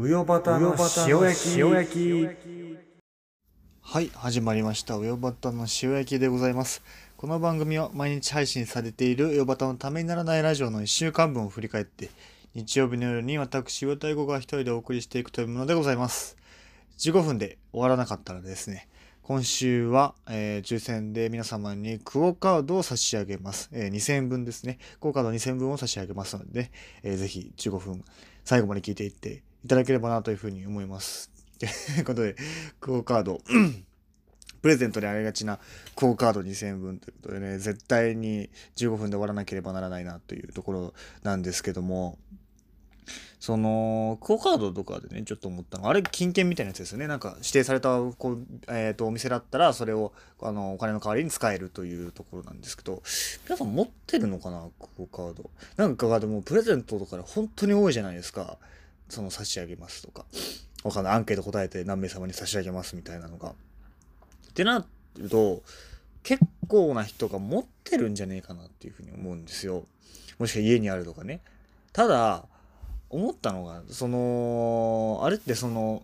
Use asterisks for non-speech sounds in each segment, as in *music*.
うよばたの塩焼き塩焼きはい始まりましたうよばたの塩焼きでございますこの番組は毎日配信されているうよばたのためにならないラジオの1週間分を振り返って日曜日の夜に私与太鼓が一人でお送りしていくというものでございます15分で終わらなかったらですね今週は、えー、抽選で皆様にクオカードを差し上げます。えー、2000円分ですね。クオカード2000分を差し上げますので、ね、えー、ぜひ15分最後まで聞いていっていただければなというふうに思います。ということで、クオカード、*clears throat* プレゼントでありがちなクオカード2000円分ということでね、絶対に15分で終わらなければならないなというところなんですけども、その、クオカードとかでね、ちょっと思ったのが、あれ、金券みたいなやつですよね。なんか、指定された、こう、え、ー、と、お店だったら、それを、あの、お金の代わりに使えるというところなんですけど、皆さん持ってるのかなクオカード。なんか、でも、プレゼントとかで本当に多いじゃないですか。その、差し上げますとか。わかんない。アンケート答えて何名様に差し上げますみたいなのが。ってなると、結構な人が持ってるんじゃねえかなっていうふうに思うんですよ。もしくは家にあるとかね。ただ、思ったのがそのあれってその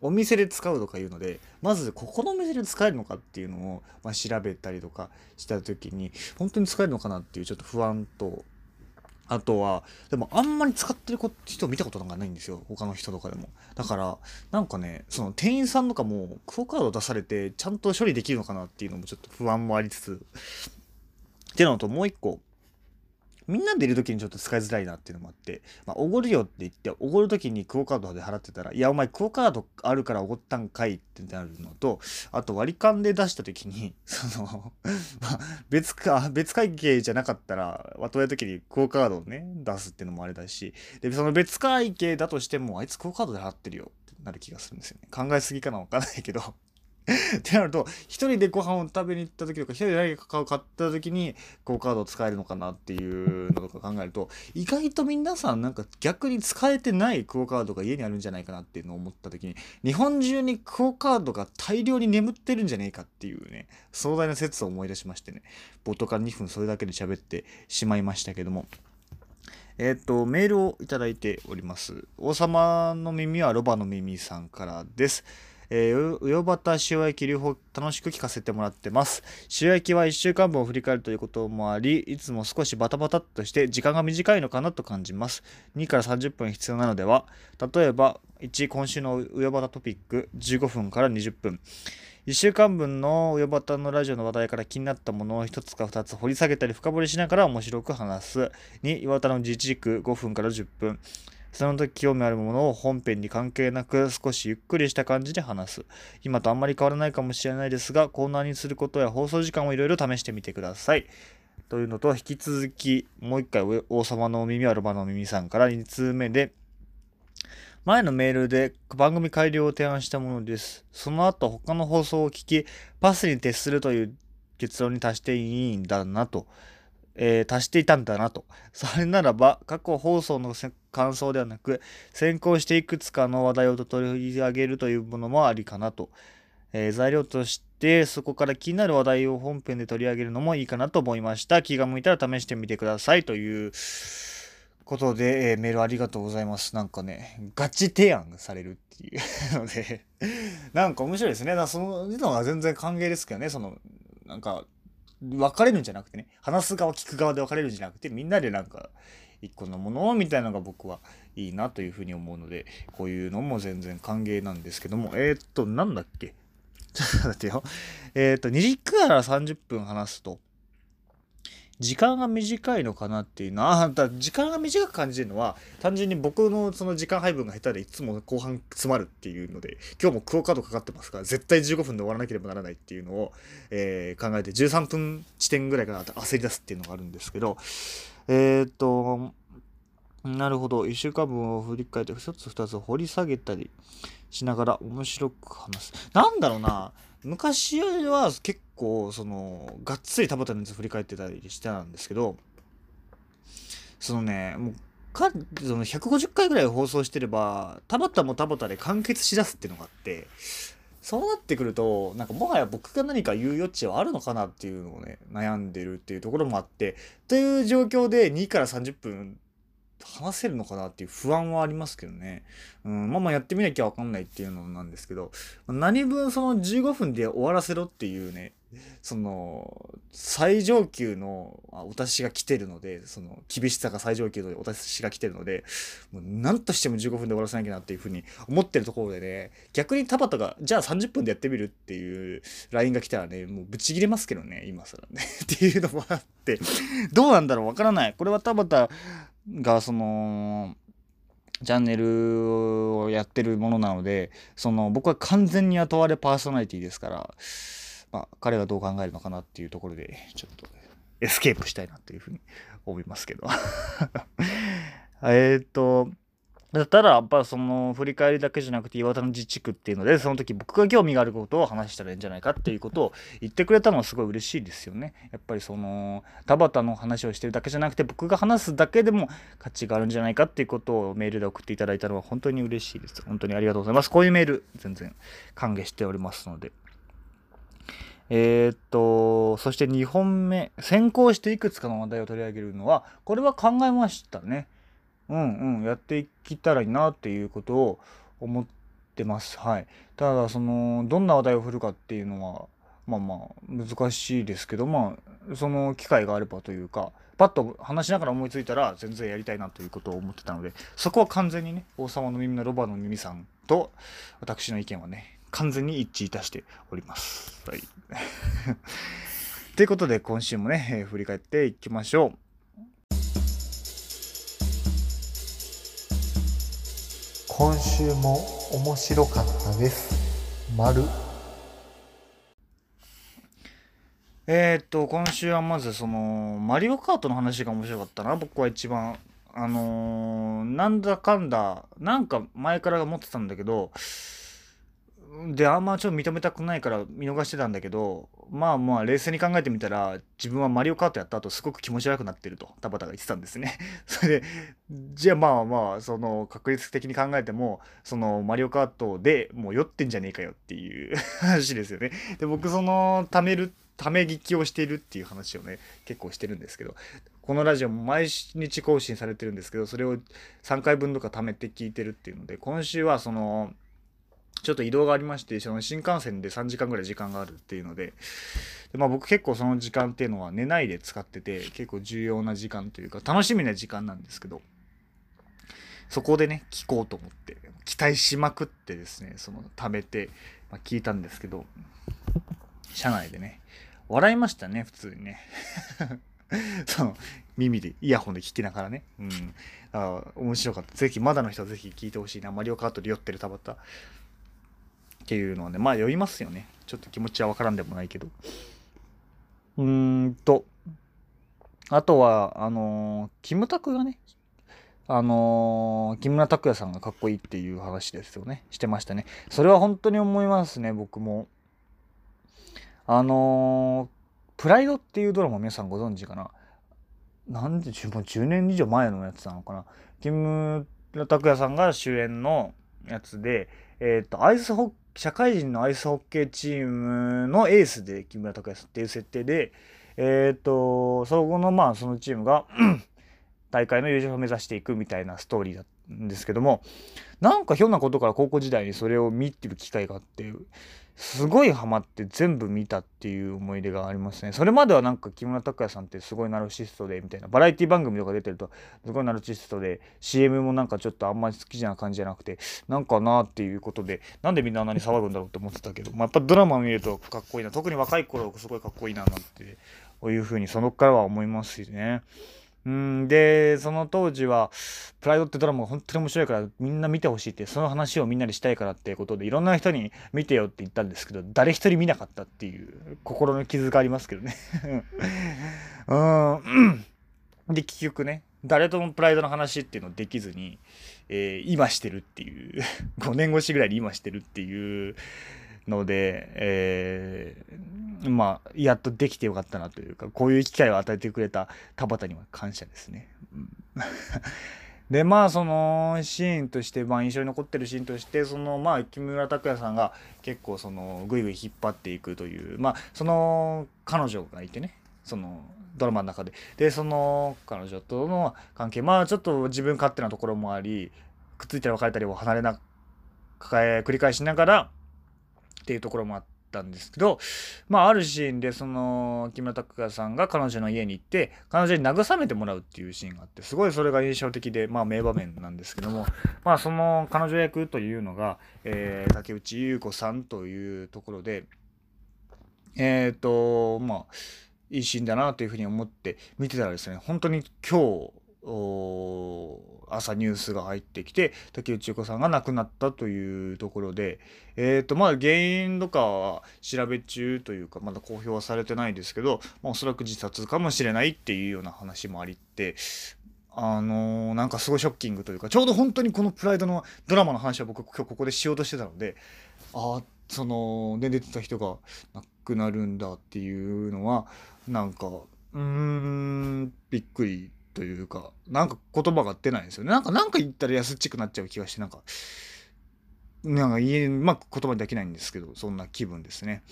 お店で使うとかいうのでまずここのお店で使えるのかっていうのを、まあ、調べたりとかした時に本当に使えるのかなっていうちょっと不安とあとはでもあんまり使ってる人見たことなんかないんですよ。他の人とかでも。だからなんかねその店員さんとかもクオカード出されてちゃんと処理できるのかなっていうのもちょっと不安もありつつ。っていうのともう一個みんなでいる時にちょっと使いづらいなっていうのもあって、まあ、おごるよって言って、おごる時にクオカードで払ってたら、いや、お前クオカードあるからおごったんかいってなるのと、あと割り勘で出した時に、*laughs* そのまあ、別か、別会計じゃなかったら、後や時にクオカードをね、出すっていうのもあれだし、で、その別会計だとしても、あいつクオカードで払ってるよってなる気がするんですよね。考えすぎかなわかんないけど *laughs* ってなると、一人でご飯を食べに行った時とか、一人で何か買った時に、クオカードを使えるのかなっていうのとか考えると、意外と皆さんなんか逆に使えてないクオカードが家にあるんじゃないかなっていうのを思った時に、日本中にクオカードが大量に眠ってるんじゃねえかっていうね、壮大な説を思い出しましてね、冒頭から2分それだけで喋ってしまいましたけども、えっ、と、メールをいただいております。王様の耳はロバの耳さんからです。えー、うよばた塩焼き両方楽しく聞かせてもらってます。塩焼きは1週間分を振り返るということもあり、いつも少しバタバタっとして時間が短いのかなと感じます。2から30分必要なのでは、例えば、1、今週のうよばたトピック15分から20分。1週間分のうよばたのラジオの話題から気になったものを1つか2つ掘り下げたり深掘りしながら面白く話す。2、岩田の自治軸5分から10分。その時興味あるものを本編に関係なく少しゆっくりした感じで話す。今とあんまり変わらないかもしれないですが、コーナーにすることや放送時間をいろいろ試してみてください。というのと、引き続き、もう一回、王様のお耳はロバのお耳さんから2通目で、前のメールで番組改良を提案したものです。その後、他の放送を聞き、パスに徹するという結論に達していいんだなと。えー、足していたんだなと。それならば、過去放送の感想ではなく、先行していくつかの話題を取り上げるというものもありかなと。えー、材料として、そこから気になる話題を本編で取り上げるのもいいかなと思いました。気が向いたら試してみてください。ということで、えー、メールありがとうございます。なんかね、ガチ提案されるっていうので、なんか面白いですね。そののは全然歓迎ですけどね、その、なんか、分かれるんじゃなくてね話す側聞く側で分かれるんじゃなくてみんなでなんか一個のものをみたいなのが僕はいいなというふうに思うのでこういうのも全然歓迎なんですけども。えー、っとなんだっけ？ちょっと待ってよ。えー、っと2時から30分話すと時間が短いのかなっていうのはだ時間が短く感じるのは単純に僕のその時間配分が下手でいつも後半詰まるっていうので今日もクオカードかかってますから絶対15分で終わらなければならないっていうのを、えー、考えて13分地点ぐらいから焦り出すっていうのがあるんですけどえー、っとなるほど。1週間分を振り返って1つ2つ掘り下げたりしながら面白く話す。なんだろうな。昔は結構そのがっつり田畑のやつ振り返ってたりしてたんですけどそのねもうかその150回ぐらい放送してれば田畑も田畑で完結しだすっていうのがあってそうなってくるとなんかもはや僕が何か言う余地はあるのかなっていうのをね悩んでるっていうところもあってという状況で2から30分話せるのかなっていう不安はありますけどね。うん、まあまあやってみなきゃわかんないっていうのなんですけど、何分その15分で終わらせろっていうね、その、最上級のお達しが来てるので、その、厳しさが最上級のお達しが来てるので、もう何としても15分で終わらせなきゃなっていうふうに思ってるところでね、逆に田畑が、じゃあ30分でやってみるっていう LINE が来たらね、もうブチ切れますけどね、今更ね。*laughs* っていうのもあって、どうなんだろうわからない。これは田畑が、その、チャンネルをやってるものなので、その僕は完全に雇われパーソナリティですから、まあ、彼がどう考えるのかなっていうところで、ちょっとエスケープしたいなというふうに *laughs* 思いますけど。*laughs* えっと、ただ、やっぱその振り返りだけじゃなくて岩田の自治区っていうので、その時僕が興味があることを話したらいいんじゃないかっていうことを言ってくれたのはすごい嬉しいですよね。やっぱりその田畑の話をしてるだけじゃなくて僕が話すだけでも価値があるんじゃないかっていうことをメールで送っていただいたのは本当に嬉しいです。本当にありがとうございます。こういうメール全然歓迎しておりますので。えー、っと、そして2本目、先行していくつかの話題を取り上げるのは、これは考えましたね。うんうん、やっていけたらいいなっていうことを思ってます。はい。ただ、その、どんな話題を振るかっていうのは、まあまあ、難しいですけど、まあ、その機会があればというか、パッと話しながら思いついたら全然やりたいなということを思ってたので、そこは完全にね、王様の耳のロバの耳さんと私の意見はね、完全に一致いたしております。はい。*laughs* ということで、今週もね、えー、振り返っていきましょう。今週も面白かったです。丸。えー、っと、今週はまずその、マリオカートの話が面白かったな、僕は一番。あのー、なんだかんだ、なんか前から思ってたんだけど、で、あんまちょっと認めたくないから見逃してたんだけど、まあまあ冷静に考えてみたら、自分はマリオカートやった後すごく気持ち悪くなってると、田畑が言ってたんですね。*laughs* それで、じゃあまあまあ、その確率的に考えても、そのマリオカートでもう酔ってんじゃねえかよっていう *laughs* 話ですよね。で、僕その、貯める、ため聞きをしているっていう話をね、結構してるんですけど、このラジオも毎日更新されてるんですけど、それを3回分とか貯めて聞いてるっていうので、今週はその、ちょっと移動がありまして、その新幹線で3時間ぐらい時間があるっていうので、でまあ、僕結構その時間っていうのは寝ないで使ってて、結構重要な時間というか、楽しみな時間なんですけど、そこでね、聞こうと思って、期待しまくってですね、その、貯めて、まあ、聞いたんですけど、車内でね、笑いましたね、普通にね。*laughs* その、耳で、イヤホンで聞きながらね。うん。あ面白かった。ぜひ、まだの人はぜひ聞いてほしいな。マリオカートで酔ってる田畑。っていうのはね、まあ酔いますよね。ちょっと気持ちはわからんでもないけど。うーんと、あとは、あのー、キムタクがね、あのー、木村拓哉さんがかっこいいっていう話ですよね。してましたね。それは本当に思いますね、僕も。あのー、プライドっていうドラマ皆さんご存知かな？なんで、もう10年以上前のやつなのかな？木村拓哉さんが主演のやつで、えっ、ー、と、アイスホッ社会人のアイスホッケーチームのエースで木村拓哉さんっていう設定で、えっ、ー、と、そこのまあそのチームが大会の優勝を目指していくみたいなストーリーだったんですけども、なんかひょんなことから高校時代にそれを見てる機会があって、すごいハマって全部見たっていう思い出がありますね。それまではなんか木村拓哉さんってすごいナルシストでみたいなバラエティ番組とか出てるとすごいナルシストで CM もなんかちょっとあんまり好きじゃな感じじゃなくてなんかなっていうことでなんでみんなあんなに騒ぐんだろうって思ってたけど、まあ、やっぱドラマ見るとかっこいいな特に若い頃すごいかっこいいななんてこういうふうにそのからは思いますしね。うんでその当時は「プライド」ってドラマが本当に面白いからみんな見てほしいってその話をみんなでしたいからっていうことでいろんな人に見てよって言ったんですけど誰一人見なかったっていう心の傷がありますけどね。うん。で結局ね誰ともプライドの話っていうのできずに、えー、今してるっていう *laughs* 5年越しぐらいに今してるっていうので、えー、まあ、やっとできてよかったなというか、こういう機会を与えてくれた田畑には感謝ですね。*laughs* でまあそのシーンとして、まあ、印象に残ってるシーンとしてそのまあ木村拓哉さんが結構そのぐいぐい引っ張っていくというまあその彼女がいてねそのドラマの中ででその彼女との関係まあちょっと自分勝手なところもありくっついたり別れたりを離れな抱え繰り返しながらっていうところもあったんですけどまああるシーンでその木村拓哉さんが彼女の家に行って彼女に慰めてもらうっていうシーンがあってすごいそれが印象的でまあ名場面なんですけどもまあその彼女役というのが、えー、竹内優子さんというところでえっ、ー、とまあいいシーンだなというふうに思って見てたらですね本当に今日朝ニュースが入ってきて竹内優子さんが亡くなったというところでえっ、ー、とまあ原因とかは調べ中というかまだ公表はされてないですけど、まあ、おそらく自殺かもしれないっていうような話もありってあのー、なんかすごいショッキングというかちょうど本当にこのプライドのドラマの話は僕今日ここでしようとしてたのでああそので出てた人が亡くなるんだっていうのはなんかうーんびっくりというかなんか言葉が出ないんですよね。なんかなんか言ったら安っちくなっちゃう気がしてなんかなんか言えうまく言葉にできないんですけどそんな気分ですね。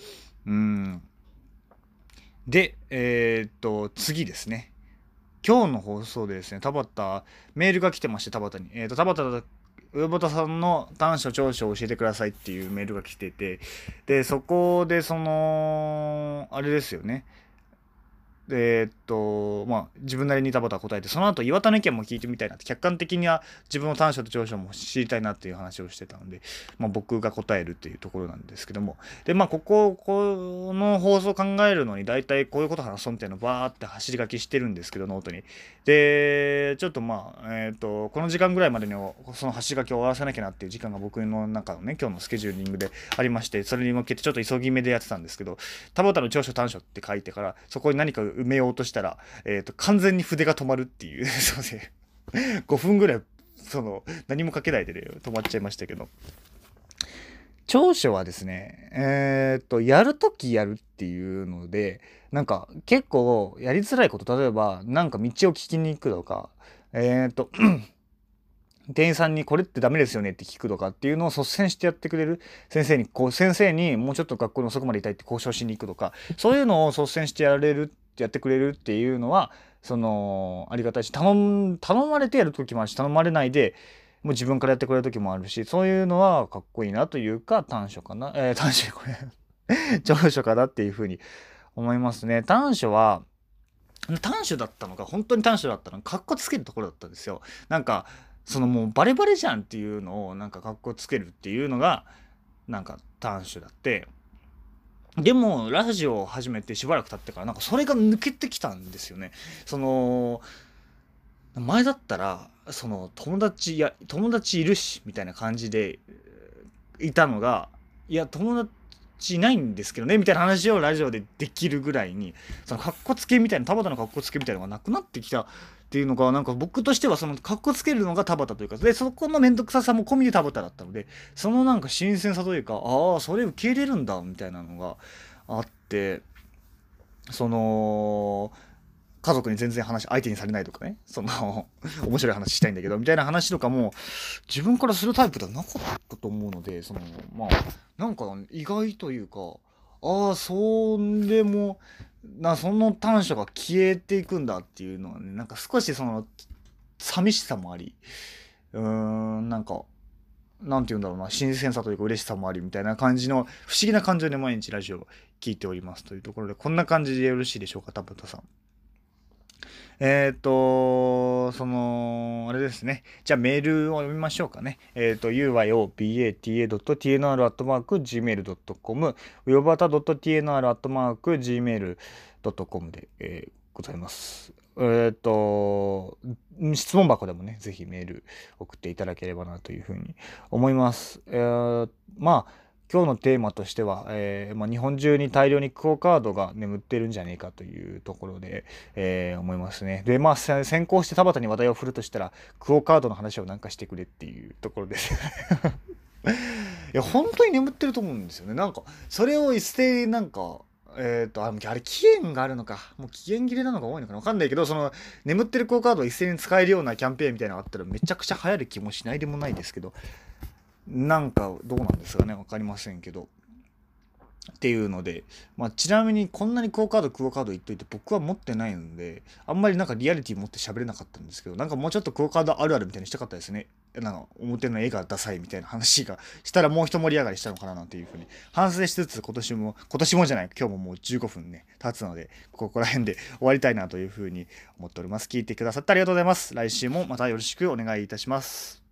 うん。でえー、っと次ですね。今日の放送でですね田畑メールが来てまして田畑に。えー、っと田畑上端さんの短所長所を教えてくださいっていうメールが来ててでそこでそのあれですよね。えー、っとまあ自分なりに田畑答えてその後岩田の意見も聞いてみたいなって客観的には自分の短所と長所も知りたいなっていう話をしてたので、まあ、僕が答えるっていうところなんですけども。でまあこここの放送を考えるのに大体こういうこと話そうみたいなのバーって走り書きしてるんですけどノートに。でちょっとまあえー、っとこの時間ぐらいまでにその走り書きを終わらせなきゃなっていう時間が僕の中のね今日のスケジューリングでありましてそれに向けてちょっと急ぎ目でやってたんですけど田畑の長所短所って書いてからそこに何か埋めようとしたら、えーと、完全に筆が止まるっていう。すいません5分ぐらいその何も書けないでね止まっちゃいましたけど。長所はですねえっ、ー、とやるときやるっていうのでなんか結構やりづらいこと例えばなんか道を聞きに行くとかえっ、ー、と店員さんにこれってダメですよねって聞くとかっていうのを率先してやってくれる。先生にこう先生にもうちょっと学校の遅くまでいたいって交渉しに行くとかそういうのを率先してやれるやってくれるっていうのはそのありがたいし頼頼まれてやる時もあるし頼まれないでもう自分からやってくれる時もあるしそういうのはかっこいいなというか短所かな？えー、短所これ *laughs* 長所かなっていうふうに思いますね。短所は短所だったのか本当に短所だったのかかっこつけるところだったんですよ。なんかそのもうバレバレじゃんっていうのをなんかかっこつけるっていうのがなんか短所だってでもラジオを始めてしばらく経ってからなんかそれが抜けてきたんですよね。その前だったらその友達や友達いるしみたいな感じでいたのがいや友達いないんですけどねみたいな話をラジオでできるぐらいにそのかっこつけみたいな田畑のかっこつけみたいなのがなくなってきたっていうのがなんか僕としてはそのかっこつけるのが田畑というかでそこの面倒くささも込みで田畑だったのでそのなんか新鮮さというかああそれ受け入れるんだみたいなのがあってその家族に全然話相手にされないとかねその *laughs* 面白い話したいんだけどみたいな話とかも自分からするタイプではなかったと思うのでそのまあなんか意外というかああそれもなその短所が消えていくんだっていうのはねなんか少しその寂しさもありうーんなんかなんて言うんだろうな新鮮さというか嬉しさもありみたいな感じの不思議な感情で毎日ラジオを聞いておりますというところでこんな感じでよろしいでしょうか田畑さん。えっ、ー、と、その、あれですね。じゃあメールを読みましょうかね。えっ、ー、と、uyobata.tnr.gmail.com、うよばた .tnr.gmail.com で、えー、ございます。えっ、ー、と、質問箱でもね、ぜひメール送っていただければなというふうに思います。えー、まあ、今日のテーマとしては、えーまあ、日本中に大量にクオ・カードが眠ってるんじゃねえかというところで、えー、思いますね。で、まあ、先行して田畑に話題を振るとしたら、クオ・カードの話をなんかしてくれっていうところです。*laughs* いや、本当に眠ってると思うんですよね。なんか、それを一斉になんか、えっ、ー、と、あれ、期限があるのか。もう期限切れなのが多いのかなわかんないけど、その、眠ってるクオ・カードを一斉に使えるようなキャンペーンみたいなのがあったら、めちゃくちゃ流行る気もしないでもないですけど、なんかどうなんですかね分かりませんけど。っていうので、まあ、ちなみにこんなにクオカードクオカード言っといて僕は持ってないのであんまりなんかリアリティ持って喋れなかったんですけどなんかもうちょっとクオカードあるあるみたいにしたかったですね。なんか表の絵がダサいみたいな話がしたらもう一盛り上がりしたのかななんていうふうに。反省しつつ今年も今年もじゃない今日ももう15分ね経つのでここら辺で終わりたいなというふうに思っております。聞いてくださってありがとうございます。来週もまたよろしくお願いいたします。